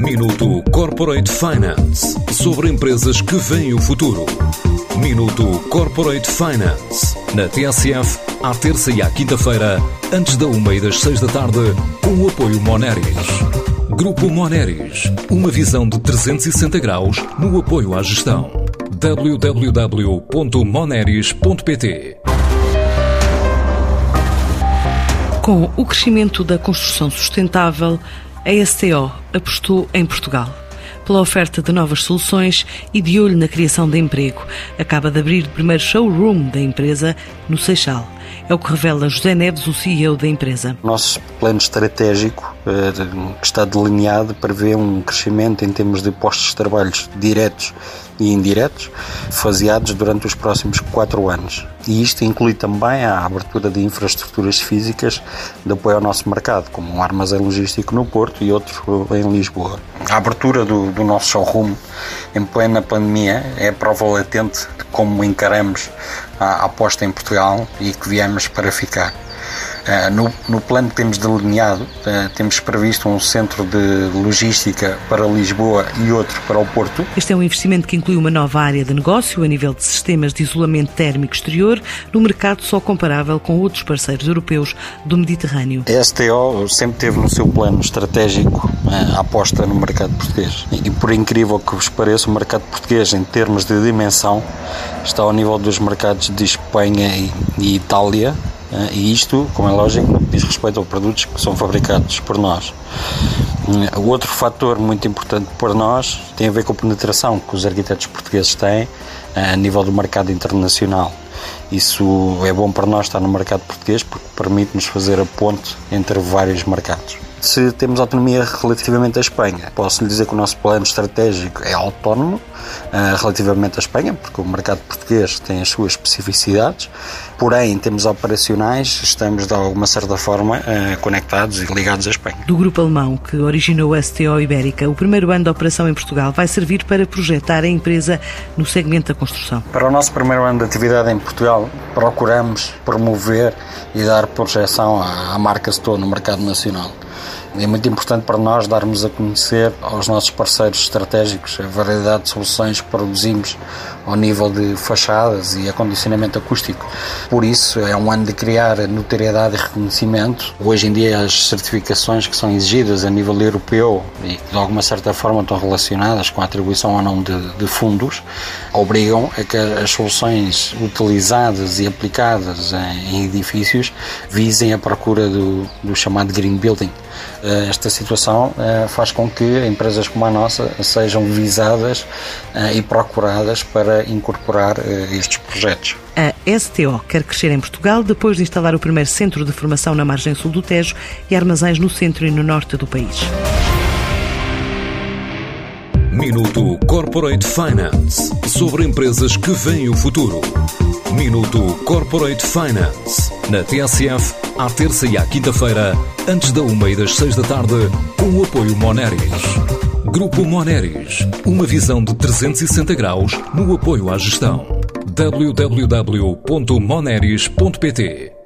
Minuto Corporate Finance sobre empresas que veem o futuro. Minuto Corporate Finance na TSF, à terça e à quinta-feira, antes da uma e das seis da tarde, com o apoio Moneris. Grupo Moneris, uma visão de 360 graus no apoio à gestão. www.moneris.pt Com o crescimento da construção sustentável, a STO apostou em Portugal pela oferta de novas soluções e de olho na criação de emprego. Acaba de abrir o primeiro showroom da empresa no Seixal. É o que revela José Neves, o CEO da empresa. Nosso plano estratégico, eh, que está delineado, prevê um crescimento em termos de postos de trabalho diretos e indiretos, faseados durante os próximos quatro anos. E isto inclui também a abertura de infraestruturas físicas de apoio ao nosso mercado, como um armazém logístico no Porto e outro em Lisboa. A abertura do, do nosso showroom em plena pandemia é prova latente de como encaramos a aposta em Portugal e que viemos para ficar. Eh, no, no, plano que temos delineado, uh, temos previsto um centro de logística para Lisboa e outro para o Porto. Este é um investimento que inclui uma nova área de negócio a nível de sistemas de isolamento térmico exterior, no mercado só comparável com outros parceiros europeus do Mediterrâneo. A STO sempre teve no seu plano estratégico uh, a aposta no mercado português. E, por incrível que vos pareça, o mercado português, em termos de dimensão, está ao nível dos mercados de Espanha e, e Itália eh, e isto, como é lógico, diz respeito a produtos que são fabricados por nós. Eh, o outro fator muito importante para nós tem a ver com a penetração que os arquitetos portugueses têm eh, a nível do mercado internacional. Isso é bom para nós estar no mercado português porque permite-nos fazer a ponte entre vários mercados se temos autonomia relativamente à Espanha. Posso lhe dizer que o nosso plano estratégico é autónomo uh, relativamente à Espanha, porque o mercado português tem as suas especificidades, porém, em termos operacionais, estamos de alguma certa forma uh, conectados e ligados à Espanha. Do grupo alemão que originou a STO Ibérica, o primeiro ano de operação em Portugal vai servir para projetar a empresa no segmento da construção. Para o nosso primeiro ano de atividade em Portugal, procuramos promover e dar projeção à, à marca STO no mercado nacional. É muito importante para nós darmos a conhecer aos nossos parceiros estratégicos a variedade de soluções que produzimos ao nível de fachadas e acondicionamento acústico. Por isso, é um ano de criar notoriedade e reconhecimento. Hoje em dia, as certificações que são exigidas a nível europeu e que de alguma certa forma estão relacionadas com a atribuição ou não de, de fundos, obrigam a que as soluções utilizadas e aplicadas em, em edifícios visem a procura do, do chamado green building. Eh, esta situação eh, faz com que empresas como a nossa sejam visadas eh, e procuradas para incorporar estes projetos. A STO quer crescer em Portugal depois de instalar o primeiro centro de formação na margem sul do Tejo e armazéns no centro e no norte do país. Minuto Corporate Finance sobre empresas que veem o futuro. Minuto Corporate Finance na TSF à terça e à quinta-feira, antes da uma e das seis da tarde, com o apoio Moneris. Grupo Moneris, uma visão de 360 graus no apoio à gestão. www.moneris.pt